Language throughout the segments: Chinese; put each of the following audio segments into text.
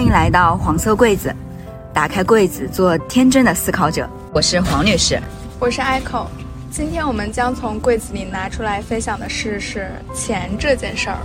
欢迎来到黄色柜子，打开柜子，做天真的思考者。我是黄女士，我是 Echo。今天我们将从柜子里拿出来分享的事是钱这件事儿。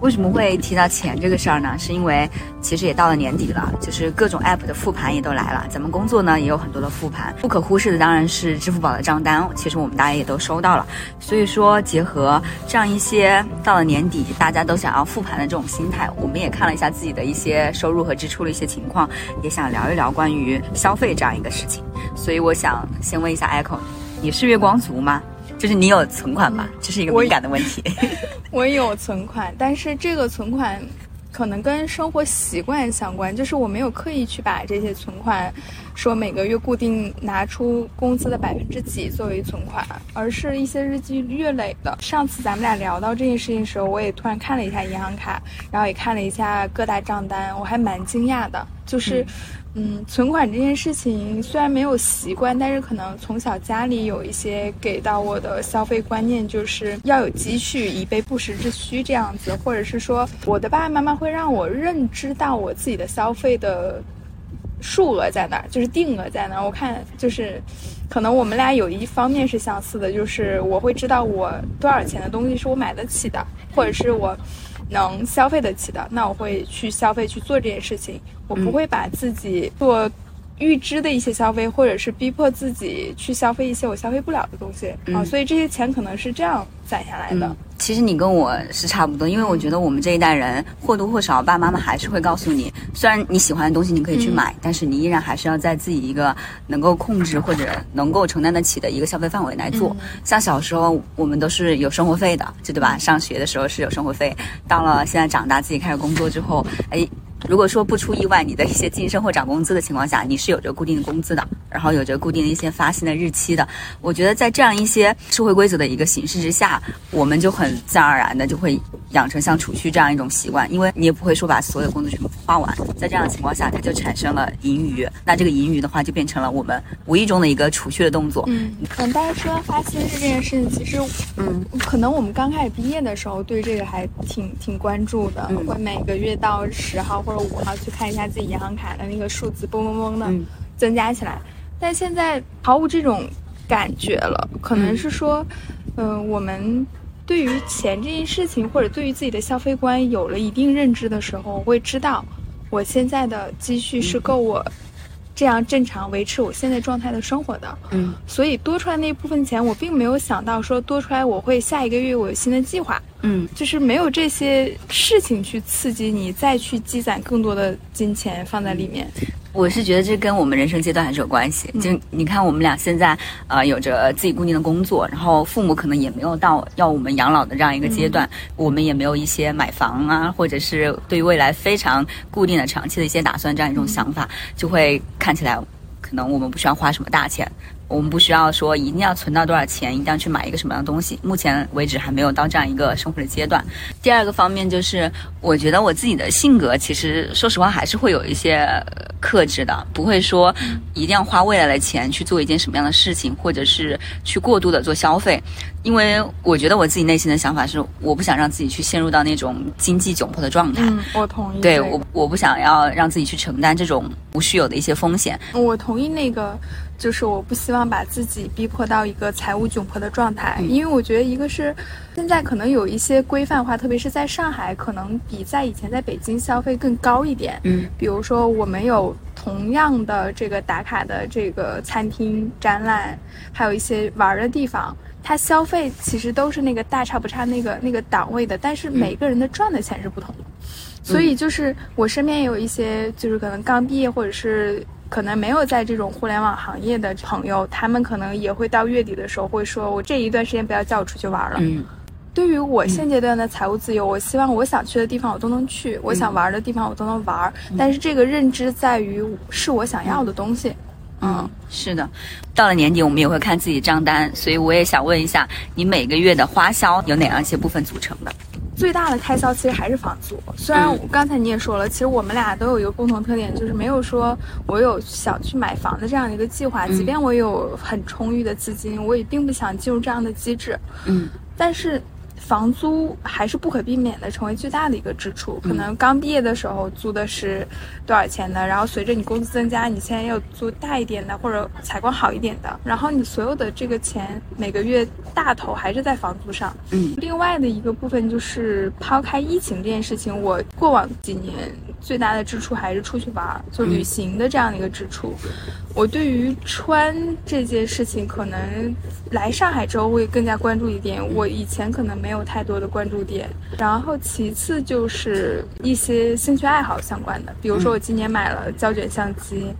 为什么会提到钱这个事儿呢？是因为其实也到了年底了，就是各种 app 的复盘也都来了。咱们工作呢也有很多的复盘，不可忽视的当然是支付宝的账单。其实我们大家也都收到了。所以说，结合这样一些到了年底大家都想要复盘的这种心态，我们也看了一下自己的一些收入和支出的一些情况，也想聊一聊关于消费这样一个事情。所以我想先问一下 Echo，你是月光族吗？就是你有存款吗？这是一个敏感的问题。我有存款，但是这个存款可能跟生活习惯相关。就是我没有刻意去把这些存款说每个月固定拿出工资的百分之几作为存款，而是一些日积月累的。上次咱们俩聊到这件事情的时候，我也突然看了一下银行卡，然后也看了一下各大账单，我还蛮惊讶的，就是。嗯，嗯存款这件事情虽然没有习惯，但是可能从小家里有一些给到我的消费观念，就是要有积蓄以备不时之需这样子，或者是说我的爸爸妈妈会让我认知到我自己的消费的数额在哪儿，就是定额在哪儿。我看就是，可能我们俩有一方面是相似的，就是我会知道我多少钱的东西是我买得起的，或者是我。能消费得起的，那我会去消费去做这件事情。我不会把自己做预支的一些消费，或者是逼迫自己去消费一些我消费不了的东西啊。所以这些钱可能是这样攒下来的。其实你跟我是差不多，因为我觉得我们这一代人或多或少，爸爸妈妈还是会告诉你，虽然你喜欢的东西你可以去买，但是你依然还是要在自己一个能够控制或者能够承担得起的一个消费范围来做。像小时候我们都是有生活费的，就对吧？上学的时候是有生活费，到了现在长大自己开始工作之后，哎。如果说不出意外，你的一些晋升或涨工资的情况下，你是有着固定的工资的，然后有着固定的一些发薪的日期的。我觉得在这样一些社会规则的一个形式之下，我们就很自然而然的就会养成像储蓄这样一种习惯，因为你也不会说把所有工资全部花完，在这样的情况下，它就产生了盈余。那这个盈余的话，就变成了我们无意中的一个储蓄的动作。嗯，嗯，大家说发薪日这件事情，其实，嗯，可能我们刚开始毕业的时候对这个还挺挺关注的，会每个月到十号。或者五号去看一下自己银行卡的那个数字，嘣嘣嘣的增加起来，但现在毫无这种感觉了。可能是说，嗯，我们对于钱这件事情，或者对于自己的消费观有了一定认知的时候，会知道我现在的积蓄是够我。这样正常维持我现在状态的生活的，嗯，所以多出来那部分钱，我并没有想到说多出来我会下一个月我有新的计划，嗯，就是没有这些事情去刺激你再去积攒更多的金钱放在里面。我是觉得这跟我们人生阶段还是有关系。就你看，我们俩现在呃有着自己固定的工作，然后父母可能也没有到要我们养老的这样一个阶段，我们也没有一些买房啊，或者是对于未来非常固定的长期的一些打算这样一种想法，就会看起来可能我们不需要花什么大钱。我们不需要说一定要存到多少钱，一定要去买一个什么样的东西。目前为止还没有到这样一个生活的阶段。第二个方面就是，我觉得我自己的性格其实说实话还是会有一些克制的，不会说一定要花未来的钱去做一件什么样的事情，或者是去过度的做消费。因为我觉得我自己内心的想法是，我不想让自己去陷入到那种经济窘迫的状态。嗯，我同意。对我，我不想要让自己去承担这种无需有的一些风险。我同意那个。就是我不希望把自己逼迫到一个财务窘迫的状态，因为我觉得一个是现在可能有一些规范化，特别是在上海，可能比在以前在北京消费更高一点。嗯，比如说我们有同样的这个打卡的这个餐厅、展览，还有一些玩的地方，它消费其实都是那个大差不差那个那个档位的，但是每个人的赚的钱是不同的，所以就是我身边也有一些就是可能刚毕业或者是。可能没有在这种互联网行业的朋友，他们可能也会到月底的时候会说：“我这一段时间不要叫我出去玩了。”嗯，对于我现阶段的财务自由，我希望我想去的地方我都能去，我想玩的地方我都能玩。但是这个认知在于是我想要的东西。嗯，是的。到了年底，我们也会看自己账单，所以我也想问一下，你每个月的花销有哪样一些部分组成的？最大的开销其实还是房租。虽然刚才你也说了，其实我们俩都有一个共同特点，就是没有说我有想去买房的这样的一个计划。即便我有很充裕的资金，我也并不想进入这样的机制。嗯，但是房租还是不可避免的成为最大的一个支出。可能刚毕业的时候租的是多少钱的，然后随着你工资增加，你现在要租大一点的或者采光好一点的，然后你所有的这个钱每个月大头还是在房租上。嗯，另外的一个部分就是抛开疫情这件事情，我过往几年最大的支出还是出去玩，就旅行的这样的一个支出。我对于穿这件事情，可能来上海之后会更加关注一点。我以前可能没有太多的关注点。然后其次就是一些兴趣爱好相关的，比如说我今年买了胶卷相机，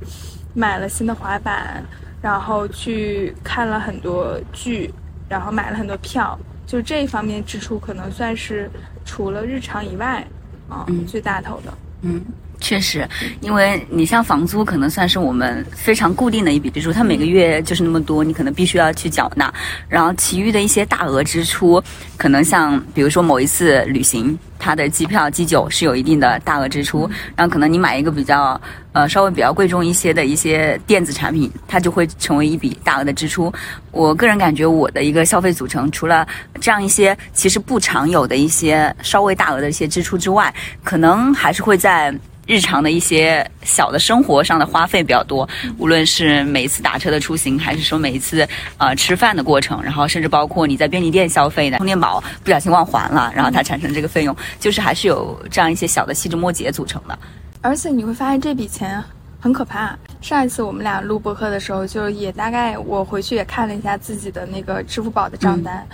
买了新的滑板，然后去看了很多剧，然后买了很多票。就这一方面支出，可能算是除了日常以外，啊，最大头的。嗯。确实，因为你像房租，可能算是我们非常固定的一笔支出，它每个月就是那么多，你可能必须要去缴纳。然后其余的一些大额支出，可能像比如说某一次旅行，它的机票、机酒是有一定的大额支出。然后可能你买一个比较呃稍微比较贵重一些的一些电子产品，它就会成为一笔大额的支出。我个人感觉，我的一个消费组成，除了这样一些其实不常有的一些稍微大额的一些支出之外，可能还是会在。日常的一些小的生活上的花费比较多，无论是每一次打车的出行，还是说每一次呃吃饭的过程，然后甚至包括你在便利店消费的充电宝不小心忘还了，然后它产生这个费用，就是还是有这样一些小的细枝末节组成的。而且你会发现这笔钱很可怕。上一次我们俩录播客的时候，就也大概我回去也看了一下自己的那个支付宝的账单。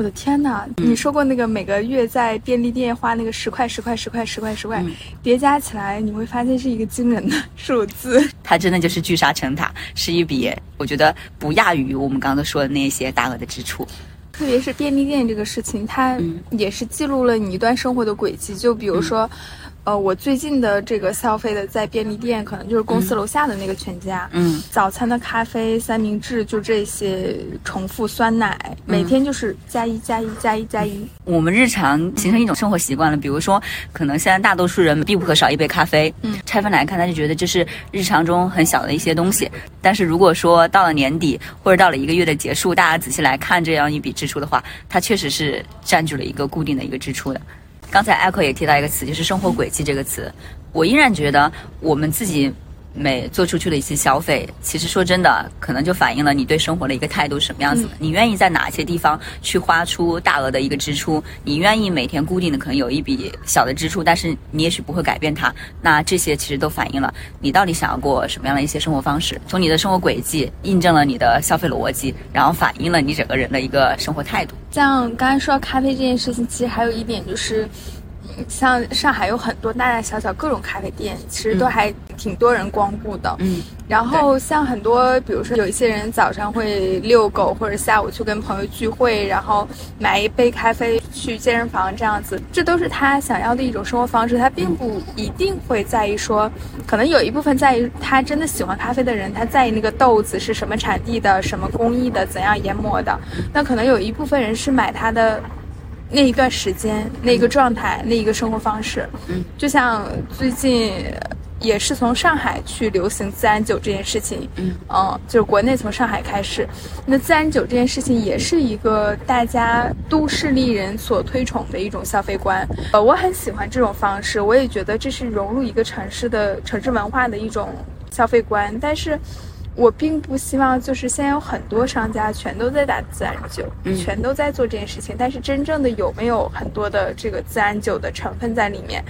我的天哪！你说过那个每个月在便利店花那个十块、十块、十块、十块、十块，叠加起来你会发现是一个惊人的数字。它真的就是聚沙成塔，是一笔我觉得不亚于我们刚刚说的那些大额的支出。特别是便利店这个事情，它也是记录了你一段生活的轨迹。就比如说。呃，我最近的这个消费的在便利店，可能就是公司楼下的那个全家。嗯，早餐的咖啡、三明治，就这些重复酸奶，每天就是加一加一加一加一。我们日常形成一种生活习惯了，比如说，可能现在大多数人必不可少一杯咖啡。嗯，拆分来看，他就觉得这是日常中很小的一些东西。但是如果说到了年底，或者到了一个月的结束，大家仔细来看这样一笔支出的话，它确实是占据了一个固定的一个支出的。刚才艾克也提到一个词，就是生活轨迹这个词。我依然觉得我们自己。每做出去的一些消费，其实说真的，可能就反映了你对生活的一个态度什么样子。你愿意在哪些地方去花出大额的一个支出？你愿意每天固定的可能有一笔小的支出，但是你也许不会改变它。那这些其实都反映了你到底想要过什么样的一些生活方式。从你的生活轨迹印证了你的消费逻辑，然后反映了你整个人的一个生活态度。像刚才说到咖啡这件事情，其实还有一点就是。像上海有很多大大小小各种咖啡店，其实都还挺多人光顾的。嗯，然后像很多，比如说有一些人早上会遛狗，或者下午去跟朋友聚会，然后买一杯咖啡去健身房这样子，这都是他想要的一种生活方式。他并不一定会在意说，可能有一部分在意他真的喜欢咖啡的人，他在意那个豆子是什么产地的、什么工艺的、怎样研磨的。那可能有一部分人是买他的。那一段时间，那一个状态，那一个生活方式，嗯，就像最近也是从上海去流行自然酒这件事情，嗯，嗯，就是国内从上海开始，那自然酒这件事情也是一个大家都市丽人所推崇的一种消费观，呃，我很喜欢这种方式，我也觉得这是融入一个城市的城市文化的一种消费观，但是。我并不希望，就是现在有很多商家全都在打自然酒，全都在做这件事情。但是真正的有没有很多的这个自然酒的成分在里面？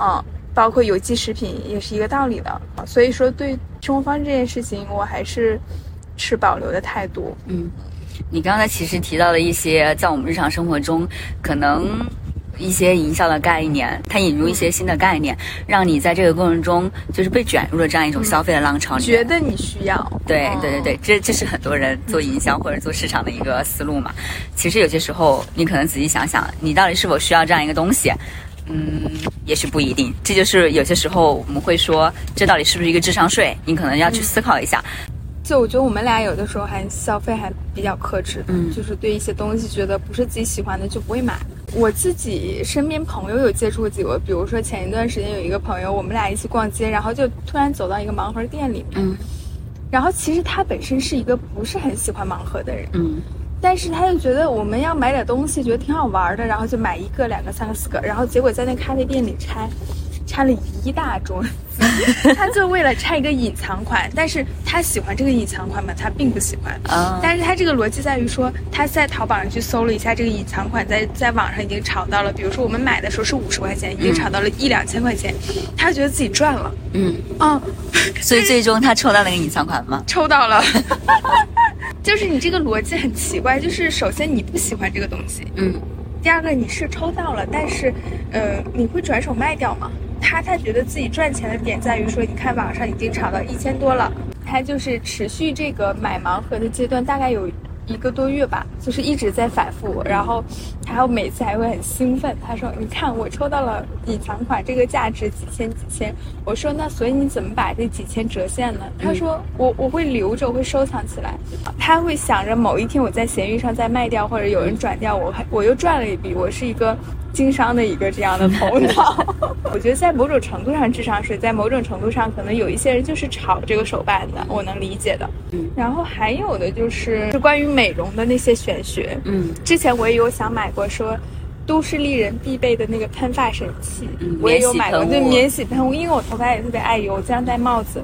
嗯，包括有机食品也是一个道理的。所以说，对生活方式这件事情，我还是持保留的态度。嗯，你刚才其实提到了一些在我们日常生活中可能。一些营销的概念，它引入一些新的概念，让你在这个过程中就是被卷入了这样一种消费的浪潮里。觉得你需要？对对对对，这这是很多人做营销或者做市场的一个思路嘛。其实有些时候，你可能仔细想想，你到底是否需要这样一个东西？嗯，也许不一定。这就是有些时候我们会说，这到底是不是一个智商税？你可能要去思考一下。就我觉得我们俩有的时候还消费还比较克制，嗯，就是对一些东西觉得不是自己喜欢的就不会买。我自己身边朋友有接触过几个，比如说前一段时间有一个朋友，我们俩一起逛街，然后就突然走到一个盲盒店里面，嗯，然后其实他本身是一个不是很喜欢盲盒的人，嗯，但是他又觉得我们要买点东西，觉得挺好玩的，然后就买一个、两个、三个、四个，然后结果在那咖啡店里拆，拆了一大桌。他就为了拆一个隐藏款，但是他喜欢这个隐藏款吗？他并不喜欢。啊但是他这个逻辑在于说，他在淘宝上去搜了一下这个隐藏款，在在网上已经炒到了，比如说我们买的时候是五十块钱，已经炒到了一两千块钱，他觉得自己赚了。嗯，嗯，所以最终他抽到那个隐藏款吗？抽到了。就是你这个逻辑很奇怪，就是首先你不喜欢这个东西，嗯第二个你是抽到了，但是，呃，你会转手卖掉吗？他他觉得自己赚钱的点在于说，你看网上已经炒到一千多了，他就是持续这个买盲盒的阶段，大概有一个多月吧，就是一直在反复，然后他还有每次还会很兴奋，他说：“你看我抽到了隐藏款，这个价值几千几千。”我说：“那所以你怎么把这几千折现呢？”他说：“我我会留着，我会收藏起来。”他会想着某一天我在闲鱼上再卖掉，或者有人转掉，我还我又赚了一笔，我是一个经商的一个这样的 头脑。我觉得在某种程度上智商税，在某种程度上可能有一些人就是炒这个手办的，我能理解的。嗯，然后还有的就是是关于美容的那些玄学。嗯之前我也有想买过说。都市丽人必备的那个喷发神器，嗯我也有买过，就免洗喷雾，因为我头发也特别爱油，经常戴帽子。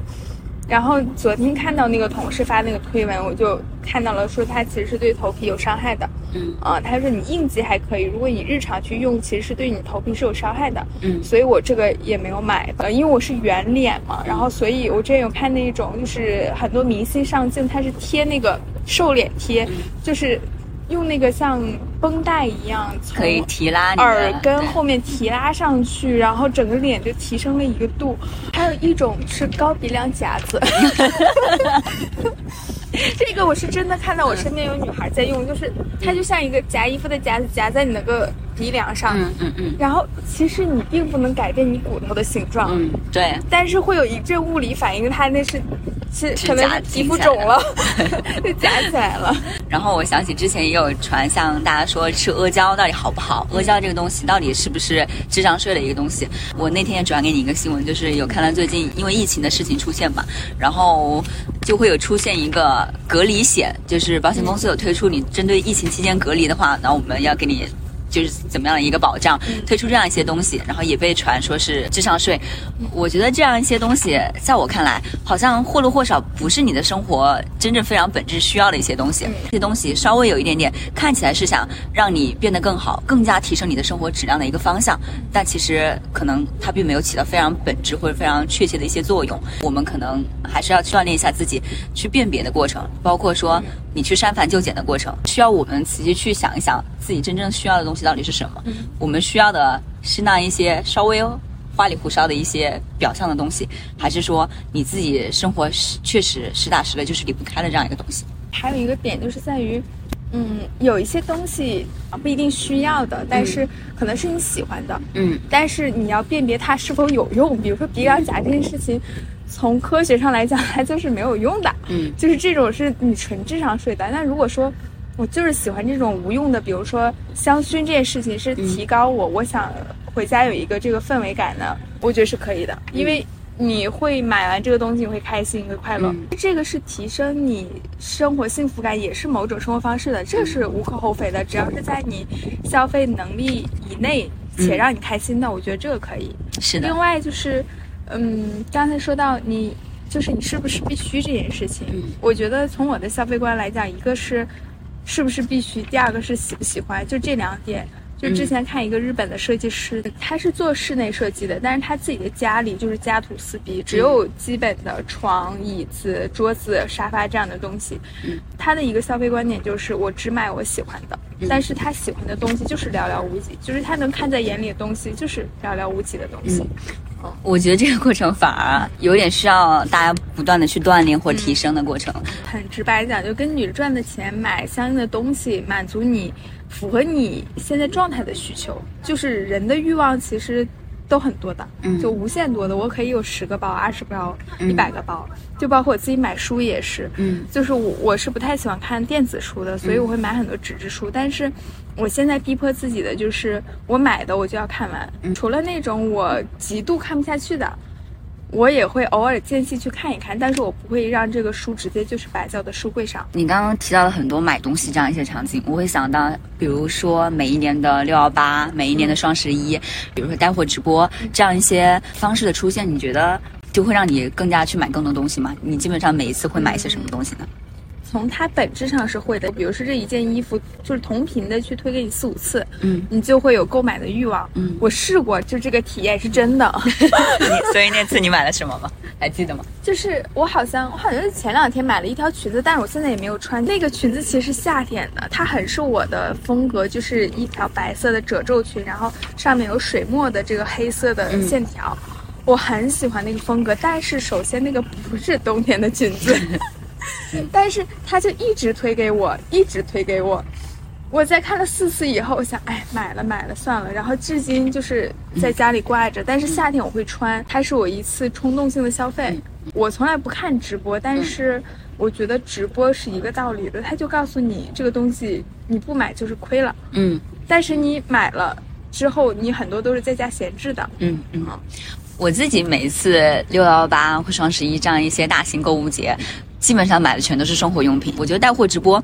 然后昨天看到那个同事发那个推文，我就看到了，说它其实是对头皮有伤害的。嗯啊、他说你应急还可以，如果你日常去用，其实是对你头皮是有伤害的。嗯所以我这个也没有买，呃，因为我是圆脸嘛，然后所以我之前有看那种，就是很多明星上镜，他是贴那个瘦脸贴，就是用那个像绷带一样可以提拉耳根后面提拉上去，然后整个脸就提升了一个度。一种是高鼻梁夹子，这个我是真的看到我身边有女孩在用，就是它就像一个夹衣服的夹子，夹在你那个鼻梁上。嗯嗯嗯。然后其实你并不能改变你骨头的形状，嗯，对，但是会有一阵物理反应，它那是是可能夹皮肤肿了，就夹起来了。然后我想起之前也有传向大家说吃阿胶到底好不好？阿胶这个东西到底是不是智商税的一个东西？我那天也转给你一个新闻，就是有看到最近因为疫情的事情出现嘛，然后就会有出现一个隔离险，就是保险公司有推出你针对疫情期间隔离的话，那我们要给你。就是怎么样的一个保障，推出这样一些东西，然后也被传说是智商税。我觉得这样一些东西，在我看来，好像或多或少不是你的生活真正非常本质需要的一些东西。这些东西稍微有一点点看起来是想让你变得更好，更加提升你的生活质量的一个方向，但其实可能它并没有起到非常本质或者非常确切的一些作用。我们可能还是要去锻炼一下自己去辨别的过程，包括说你去删繁就简的过程，需要我们仔细去想一想自己真正需要的东西到底是什么。我们需要的是那一些稍微花里胡哨的一些表象的东西，还是说你自己生活实确实实打实的就是离不开的这样一个东西？还有一个点就是在于，嗯，有一些东西啊不一定需要的，但是可能是你喜欢的，嗯但是你要辨别它是否有用。比如说鼻梁夹这件事情，从科学上来讲，它就是没有用的，嗯就是这种是你纯智商税的。那如果说我就是喜欢这种无用的，比如说香薰这件事情是提高我，我想回家有一个这个氛围感呢，我觉得是可以的，因为。你会买完这个东西，你会开心，会快乐。嗯这个是提升你生活幸福感，也是某种生活方式的，这是无可厚非的。只要是在你消费能力以内，且让你开心的，我觉得这个可以。是的另，外就是，嗯，刚才说到你，就是你是不是必须这件事情，嗯我觉得从我的消费观来讲，一个是是不是必须，第二个是喜不喜欢，就这两点。就之前看一个日本的设计师，他是做室内设计的，但是他自己的家里就是家徒四壁，只有基本的床、椅子、桌子、沙发这样的东西。嗯他的一个消费观点就是我只买我喜欢的，但是他喜欢的东西就是寥寥无几，就是他能看在眼里的东西就是寥寥无几的东西。我觉得这个过程反而有点需要大家不断的去锻炼或提升的过程。很直白讲，就跟你赚的钱买相应的东西，满足你符合你现在状态的需求。就是人的欲望其实都很多的，嗯就无限多的。我可以有十个包、二十个包、嗯一百个包，就包括我自己买书也是。嗯就是我我是不太喜欢看电子书的，所以我会买很多纸质书。但是我现在逼迫自己的就是，我买的我就要看完，嗯除了那种我极度看不下去的，我也会偶尔间隙去看一看，但是我不会让这个书直接就是摆在我的书柜上。你刚刚提到了很多买东西这样一些场景，我会想到，比如说每一年的六幺八，每一年的双十一，比如说带货直播这样一些方式的出现，你觉得就会让你更加去买更多东西吗？你基本上每一次会买一些什么东西呢？从它本质上是会的，比如说这一件衣服就是同频的去推给你四五次，嗯，你就会有购买的欲望。嗯我试过，就这个体验是真的。你所以那次你买了什么吗？还记得吗？就是我好像我好像是前两天买了一条裙子，但是我现在也没有穿。那个裙子其实是夏天的，它很是我的风格，就是一条白色的褶皱裙，然后上面有水墨的这个黑色的线条。我很喜欢那个风格，但是首先那个不是冬天的裙子，但是他就一直推给我，一直推给我。我在看了四次以后，我想，哎，买了买了算了。然后至今就是在家里挂着，但是夏天我会穿，它是我一次冲动性的消费。我从来不看直播，但是我觉得直播是一个道理的，他就告诉你这个东西你不买就是亏了，嗯但是你买了之后，你很多都是在家闲置的。嗯嗯。我自己每一次六幺八或双十一这样一些大型购物节，基本上买的全都是生活用品。我觉得带货直播，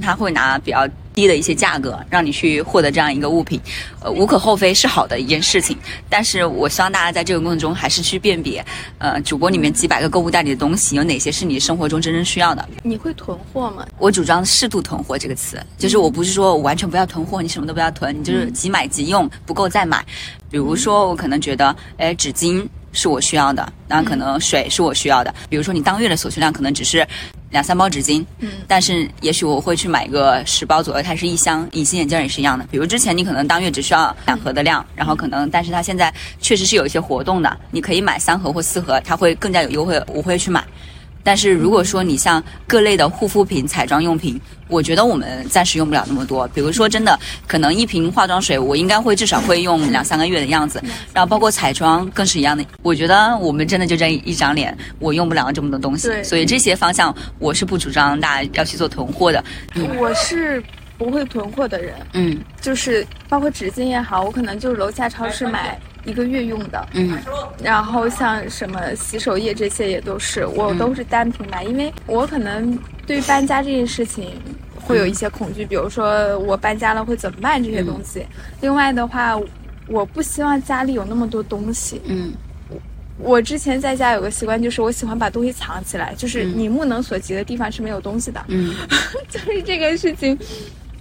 他会拿比较低的一些价格让你去获得这样一个物品，呃，无可厚非是好的一件事情。但是我希望大家在这个过程中还是去辨别，呃，主播里面几百个购物袋里的东西有哪些是你生活中真正需要的。你会囤货吗？我主张适度囤货这个词，就是我不是说我完全不要囤货，你什么都不要囤，你就是即买即用，不够再买。比如说，我可能觉得，哎，纸巾是我需要的，那可能水是我需要的。比如说，你当月的所需量可能只是两三包纸巾，嗯但是也许我会去买个十包左右，它是一箱。隐形眼镜也是一样的，比如之前你可能当月只需要两盒的量，然后可能，但是它现在确实是有一些活动的，你可以买三盒或四盒，它会更加有优惠，我会去买。但是如果说你像各类的护肤品、彩妆用品，我觉得我们暂时用不了那么多。比如说，真的可能一瓶化妆水，我应该会至少会用两三个月的样子。然后包括彩妆更是一样的。我觉得我们真的就这一张脸，我用不了这么多东西。所以这些方向我是不主张大家要去做囤货的。我是不会囤货的人，嗯就是包括纸巾也好，我可能就是楼下超市买一个月用的。嗯然后像什么洗手液这些也都是，我都是单品买，因为我可能对搬家这件事情会有一些恐惧，比如说我搬家了会怎么办这些东西。另外的话，我不希望家里有那么多东西。嗯我之前在家有个习惯，就是我喜欢把东西藏起来，就是你目能所及的地方是没有东西的。嗯 就是这个事情，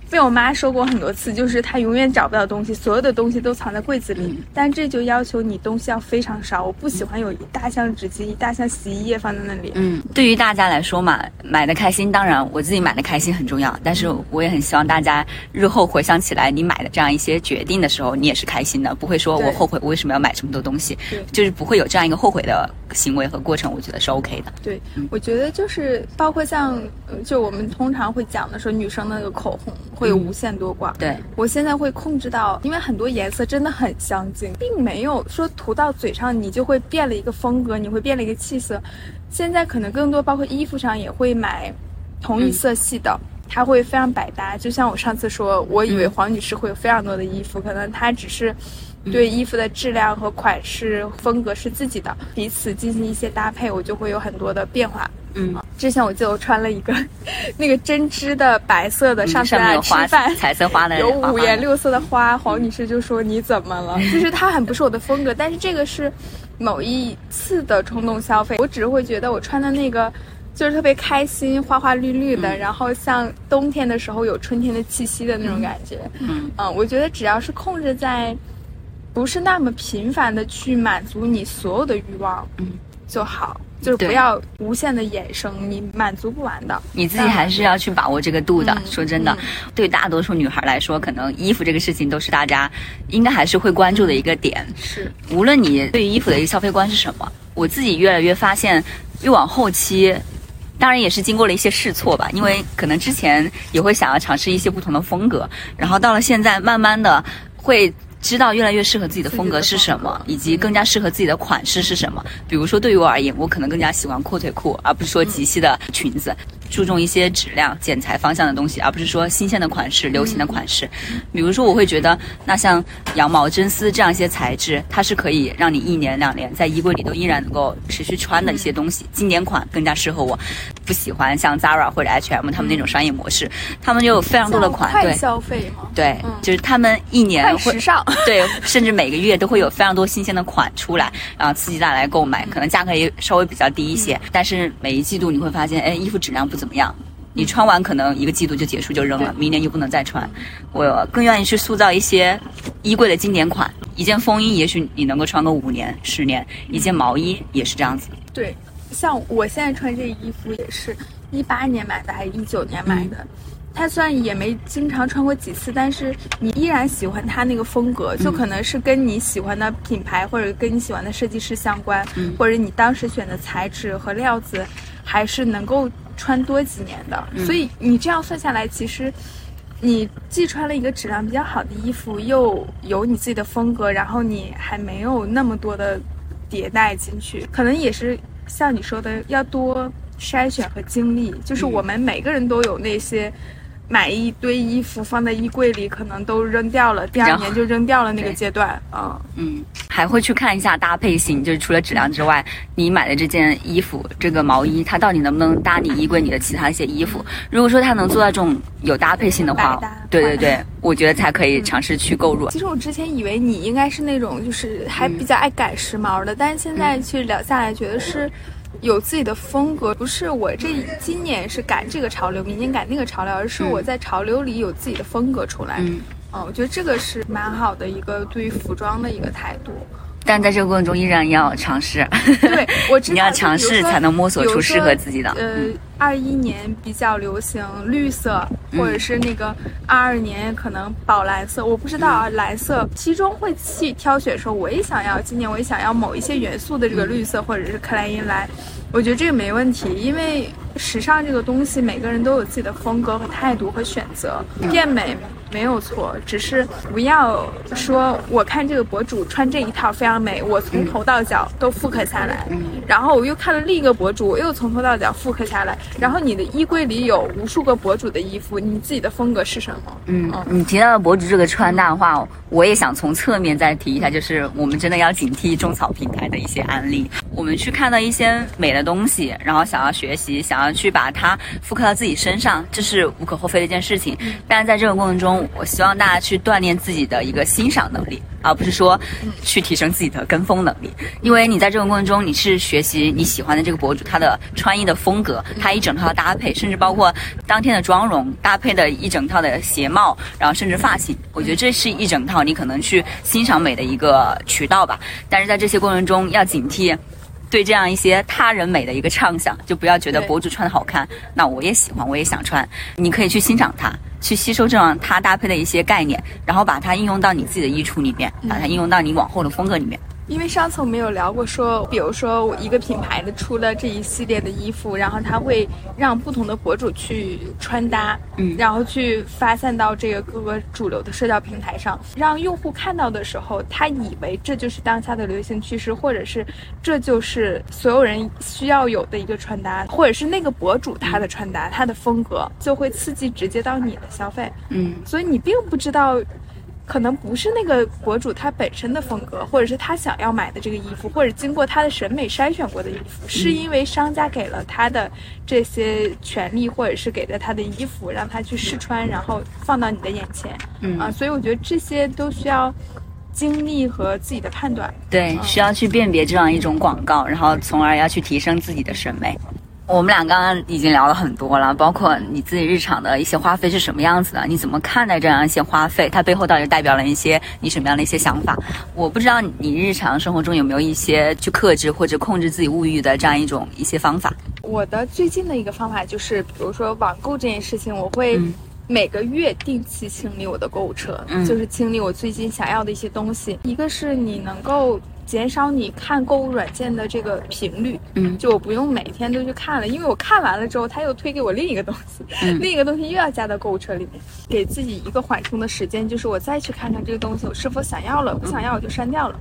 被我妈说过很多次，就是她永远找不到东西，所有的东西都藏在柜子里。嗯但这就要求你东西要非常少，我不喜欢有一大箱纸巾、一大箱洗衣液放在那里。嗯，对于大家来说嘛，买的开心，当然我自己买的开心很重要，但是我也很希望大家日后回想起来，你买的这样一些决定的时候，你也是开心的，不会说我后悔我为什么要买这么多东西，就是不会有这样一个后悔的行为和过程，我觉得是 OK 的。对，我觉得就是包括像，呃就我们通常会讲的说，女生的那个口红会有无限多挂。对，我现在会控制到，因为很多颜色真的很相近，并没有说涂到嘴上你就会变了一个风格，你会变了一个气色。现在可能更多，包括衣服上也会买同一色系的。它会非常百搭，就像我上次说，我以为黄女士会有非常多的衣服，可能她只是对衣服的质量和款式风格是自己的，彼此进行一些搭配，我就会有很多的变化。嗯，之前我记得我穿了一个 那个针织的白色的，上次来上面有花吃饭，彩色花的有五颜六色的花，黄女士就说你怎么了？就是它很不是我的风格，但是这个是某一次的冲动消费，我只是会觉得我穿的那个就是特别开心，花花绿绿的，然后像冬天的时候有春天的气息的那种感觉。嗯。嗯，我觉得只要是控制在不是那么频繁的去满足你所有的欲望，嗯，就好。就是不要无限的衍生，你满足不完的。你自己还是要去把握这个度的。嗯说真的，嗯对大多数女孩来说，可能衣服这个事情都是大家应该还是会关注的一个点。是，无论你对于衣服的一个消费观是什么，我自己越来越发现，越往后期，当然也是经过了一些试错吧，因为可能之前也会想要尝试一些不同的风格，然后到了现在，慢慢的会。知道越来越适合自己的风格是什么，以及更加适合自己的款式是什么。比如说，对于我而言，我可能更加喜欢阔腿裤，而不是说及膝的裙子。注重一些质量、剪裁方向的东西，而不是说新鲜的款式、流行的款式。比如说，我会觉得，那像羊毛、真丝这样一些材质，它是可以让你一年两年在衣柜里都依然能够持续穿的一些东西。经典款更加适合我，不喜欢像 Zara 或者 H&M 他们那种商业模式，他们就有非常多的款，对，消费吗？对，就是他们一年会时尚，对，甚至每个月都会有非常多新鲜的款出来，然后刺激大家来购买，可能价格也稍微比较低一些，但是每一季度你会发现，哎，衣服质量不怎么样。你穿完可能一个季度就结束就扔了，明年就不能再穿。我更愿意去塑造一些衣柜的经典款，一件风衣也许你能够穿个五年、十年，一件毛衣也是这样子。对，像我现在穿这衣服也是一八年买的，还是一九年买的。它虽然也没经常穿过几次，但是你依然喜欢它那个风格，就可能是跟你喜欢的品牌或者跟你喜欢的设计师相关，或者你当时选的材质和料子，还是能够穿多几年的。所以你这样算下来，其实你既穿了一个质量比较好的衣服，又有你自己的风格，然后你还没有那么多的迭代进去，可能也是像你说的，要多筛选和经历。就是我们每个人都有那些。买一堆衣服放在衣柜里，可能都扔掉了，第二年就扔掉了那个阶段啊。嗯，还会去看一下搭配性，就是除了质量之外，你买的这件衣服，这个毛衣，它到底能不能搭你衣柜里的其他一些衣服？如果说它能做到这种有搭配性的话，对对对，我觉得才可以尝试去购入。其实我之前以为你应该是那种就是还比较爱改时髦的，但是现在去聊下来，觉得是。有自己的风格，不是我这今年是赶这个潮流，明年赶那个潮流，而是我在潮流里有自己的风格出来。嗯，哦，我觉得这个是蛮好的一个对于服装的一个态度。但在这个过程中依然要尝试，对我 你要尝试才能摸索出适合自己的。呃，二一年比较流行绿色，或者是那个二二年可能宝蓝色，我不知道啊。蓝色其中会去挑选说，我也想要今年我也想要某一些元素的这个绿色或者是克莱因蓝，我觉得这个没问题，因为时尚这个东西每个人都有自己的风格和态度和选择，变美。没有错，只是不要说我看这个博主穿这一套非常美，我从头到脚都复刻下来。然后我又看了另一个博主，我又从头到脚复刻下来。然后你的衣柜里有无数个博主的衣服，你自己的风格是什么？嗯，你提到了博主这个穿搭的话，我也想从侧面再提一下，就是我们真的要警惕种草平台的一些案例。我们去看到一些美的东西，然后想要学习，想要去把它复刻到自己身上，这是无可厚非的一件事情。但是在这个过程中，我希望大家去锻炼自己的一个欣赏能力，而不是说去提升自己的跟风能力。因为你在这个过程中，你是学习你喜欢的这个博主他的穿衣的风格，他一整套的搭配，甚至包括当天的妆容搭配的一整套的鞋帽，然后甚至发型。我觉得这是一整套你可能去欣赏美的一个渠道吧。但是在这些过程中要警惕。对这样一些他人美的一个畅想，就不要觉得博主穿的好看，那我也喜欢，我也想穿。你可以去欣赏它，去吸收这样它搭配的一些概念，然后把它应用到你自己的衣橱里面，把它应用到你往后的风格里面。因为上次我们有聊过，说比如说我一个品牌的出了这一系列的衣服，然后他会让不同的博主去穿搭，嗯，然后去发散到这个各个主流的社交平台上，让用户看到的时候，他以为这就是当下的流行趋势，或者是这就是所有人需要有的一个穿搭，或者是那个博主他的穿搭，他的风格就会刺激直接到你的消费，嗯，所以你并不知道。可能不是那个博主他本身的风格，或者是他想要买的这个衣服，或者经过他的审美筛选过的衣服，是因为商家给了他的这些权利，或者是给了他的衣服，让他去试穿，然后放到你的眼前。嗯啊，所以我觉得这些都需要经历和自己的判断。对，需要去辨别这样一种广告，然后从而要去提升自己的审美。我们俩刚刚已经聊了很多了，包括你自己日常的一些花费是什么样子的，你怎么看待这样一些花费？它背后到底代表了一些你什么样的一些想法？我不知道你日常生活中有没有一些去克制或者控制自己物欲的这样一种一些方法？我的最近的一个方法就是，比如说网购这件事情，我会每个月定期清理我的购物车，就是清理我最近想要的一些东西。一个是你能够。减少你看购物软件的这个频率，嗯，就我不用每天都去看了，因为我看完了之后，他又推给我另一个东西，另一个东西又要加到购物车里面，给自己一个缓冲的时间，就是我再去看看这个东西我是否想要了，不想要我就删掉了。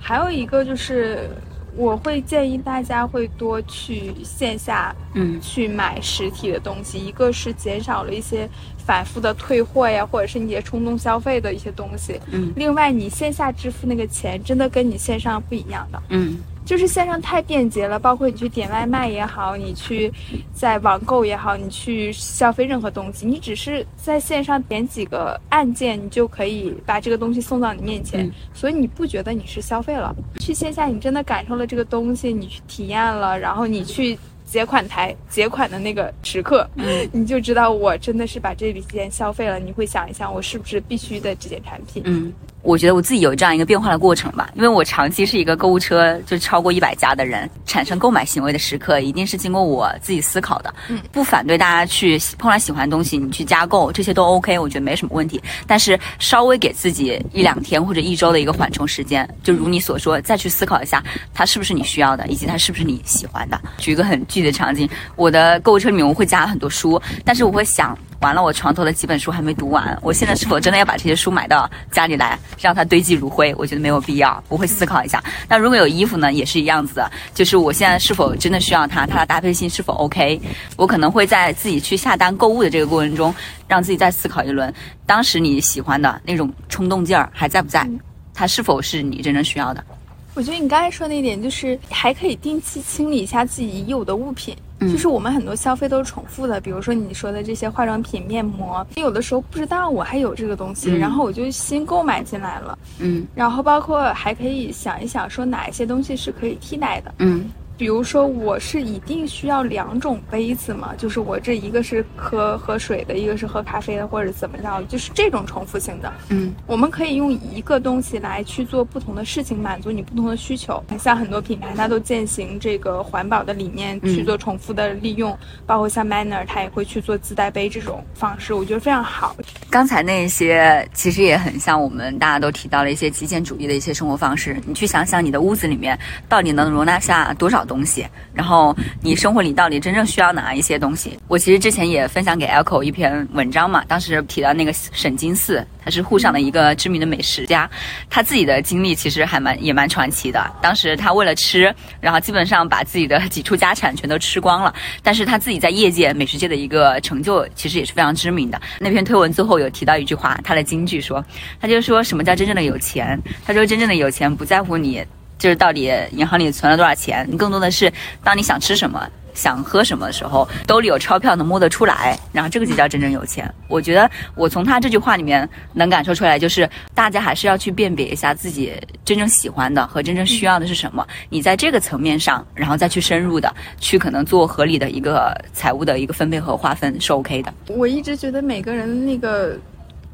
还有一个就是我会建议大家会多去线下，嗯去买实体的东西。一个是减少了一些反复的退货呀，或者是你的冲动消费的一些东西。嗯另外，你线下支付那个钱，真的跟你线上不一样的。嗯就是线上太便捷了，包括你去点外卖也好，你去在网购也好，你去消费任何东西，你只是在线上点几个按键，你就可以把这个东西送到你面前，嗯所以你不觉得你是消费了。去线下，你真的感受了这个东西，你去体验了，然后你去结款台结款的那个时刻，嗯你就知道我真的是把这笔钱消费了。你会想一想，我是不是必须的这件产品？嗯。我觉得我自己有这样一个变化的过程吧，因为我长期是一个购物车就超过一百家的人，产生购买行为的时刻一定是经过我自己思考的。嗯，不反对大家去碰到喜欢的东西，你去加购，这些都 OK，我觉得没什么问题。但是稍微给自己一两天或者一周的一个缓冲时间，就如你所说，再去思考一下它是不是你需要的，以及它是不是你喜欢的。举一个很具体的场景，我的购物车里面我会加很多书，但是我会想。完了，我床头的几本书还没读完，我现在是否真的要把这些书买到家里来，让它堆积如灰？我觉得没有必要，我会思考一下。那如果有衣服呢，也是一样子的，就是我现在是否真的需要它，它的搭配性是否 OK？我可能会在自己去下单购物的这个过程中，让自己再思考一轮，当时你喜欢的那种冲动劲儿还在不在？它是否是你真正需要的？我觉得你刚才说那点，就是还可以定期清理一下自己已有的物品。嗯就是我们很多消费都是重复的，比如说你说的这些化妆品、面膜，有的时候不知道我还有这个东西，嗯然后我就新购买进来了。嗯然后包括还可以想一想，说哪一些东西是可以替代的。嗯比如说，我是一定需要两种杯子嘛，就是我这一个是喝喝水的，一个是喝咖啡的，或者怎么样，就是这种重复性的。嗯我们可以用一个东西来去做不同的事情，满足你不同的需求。像很多品牌，它都践行这个环保的理念，嗯去做重复的利用，包括像 Manner，它也会去做自带杯这种方式，我觉得非常好。刚才那些其实也很像我们大家都提到了一些极简主义的一些生活方式。你去想想，你的屋子里面到底能容纳下多少东西？然后你生活里到底真正需要哪一些东西？我其实之前也分享给 Echo 一篇文章嘛，当时提到那个沈金四，他是沪上的一个知名的美食家，他自己的经历其实还蛮也蛮传奇的。当时他为了吃，然后基本上把自己的几处家产全都吃光了，但是他自己在业界美食界的一个成就其实也是非常知名的。那篇推文最后有提到一句话，他的金句说，他就说什么叫真正的有钱？他说真正的有钱不在乎你。就是到底银行里存了多少钱？你更多的是，当你想吃什么、想喝什么的时候，兜里有钞票能摸得出来，然后这个就叫真正有钱。我觉得我从他这句话里面能感受出来，就是大家还是要去辨别一下自己真正喜欢的和真正需要的是什么。你在这个层面上，然后再去深入的去可能做合理的一个财务的一个分配和划分是 OK 的。我一直觉得每个人那个。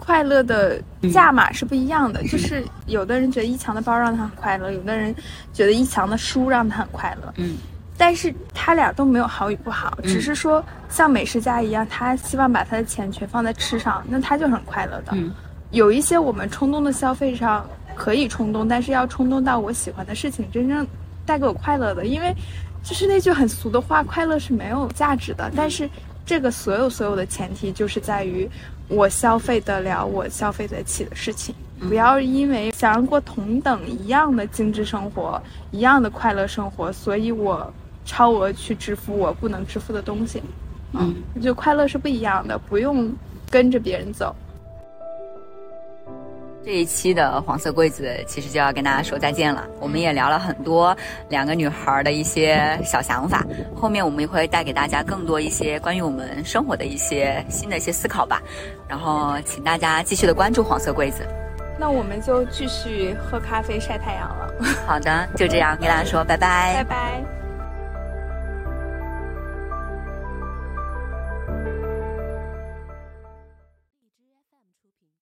快乐的价码是不一样的，就是有的人觉得一强的包让他很快乐，有的人觉得一强的书让他很快乐。嗯，但是他俩都没有好与不好，只是说像美食家一样，他希望把他的钱全放在吃上，那他就很快乐的。嗯，有一些我们冲动的消费上可以冲动，但是要冲动到我喜欢的事情真正带给我快乐的，因为就是那句很俗的话，快乐是没有价值的。但是这个所有所有的前提就是在于。我消费得了，我消费得起的事情，不要因为想要过同等一样的精致生活、一样的快乐生活，所以我超额去支付我不能支付的东西。嗯，就快乐是不一样的，不用跟着别人走。这一期的黄色柜子其实就要跟大家说再见了。我们也聊了很多两个女孩的一些小想法，后面我们也会带给大家更多一些关于我们生活的一些新的一些思考吧。然后，请大家继续的关注黄色柜子。那我们就继续喝咖啡晒太阳了。好的，就这样跟大家说拜拜，拜拜。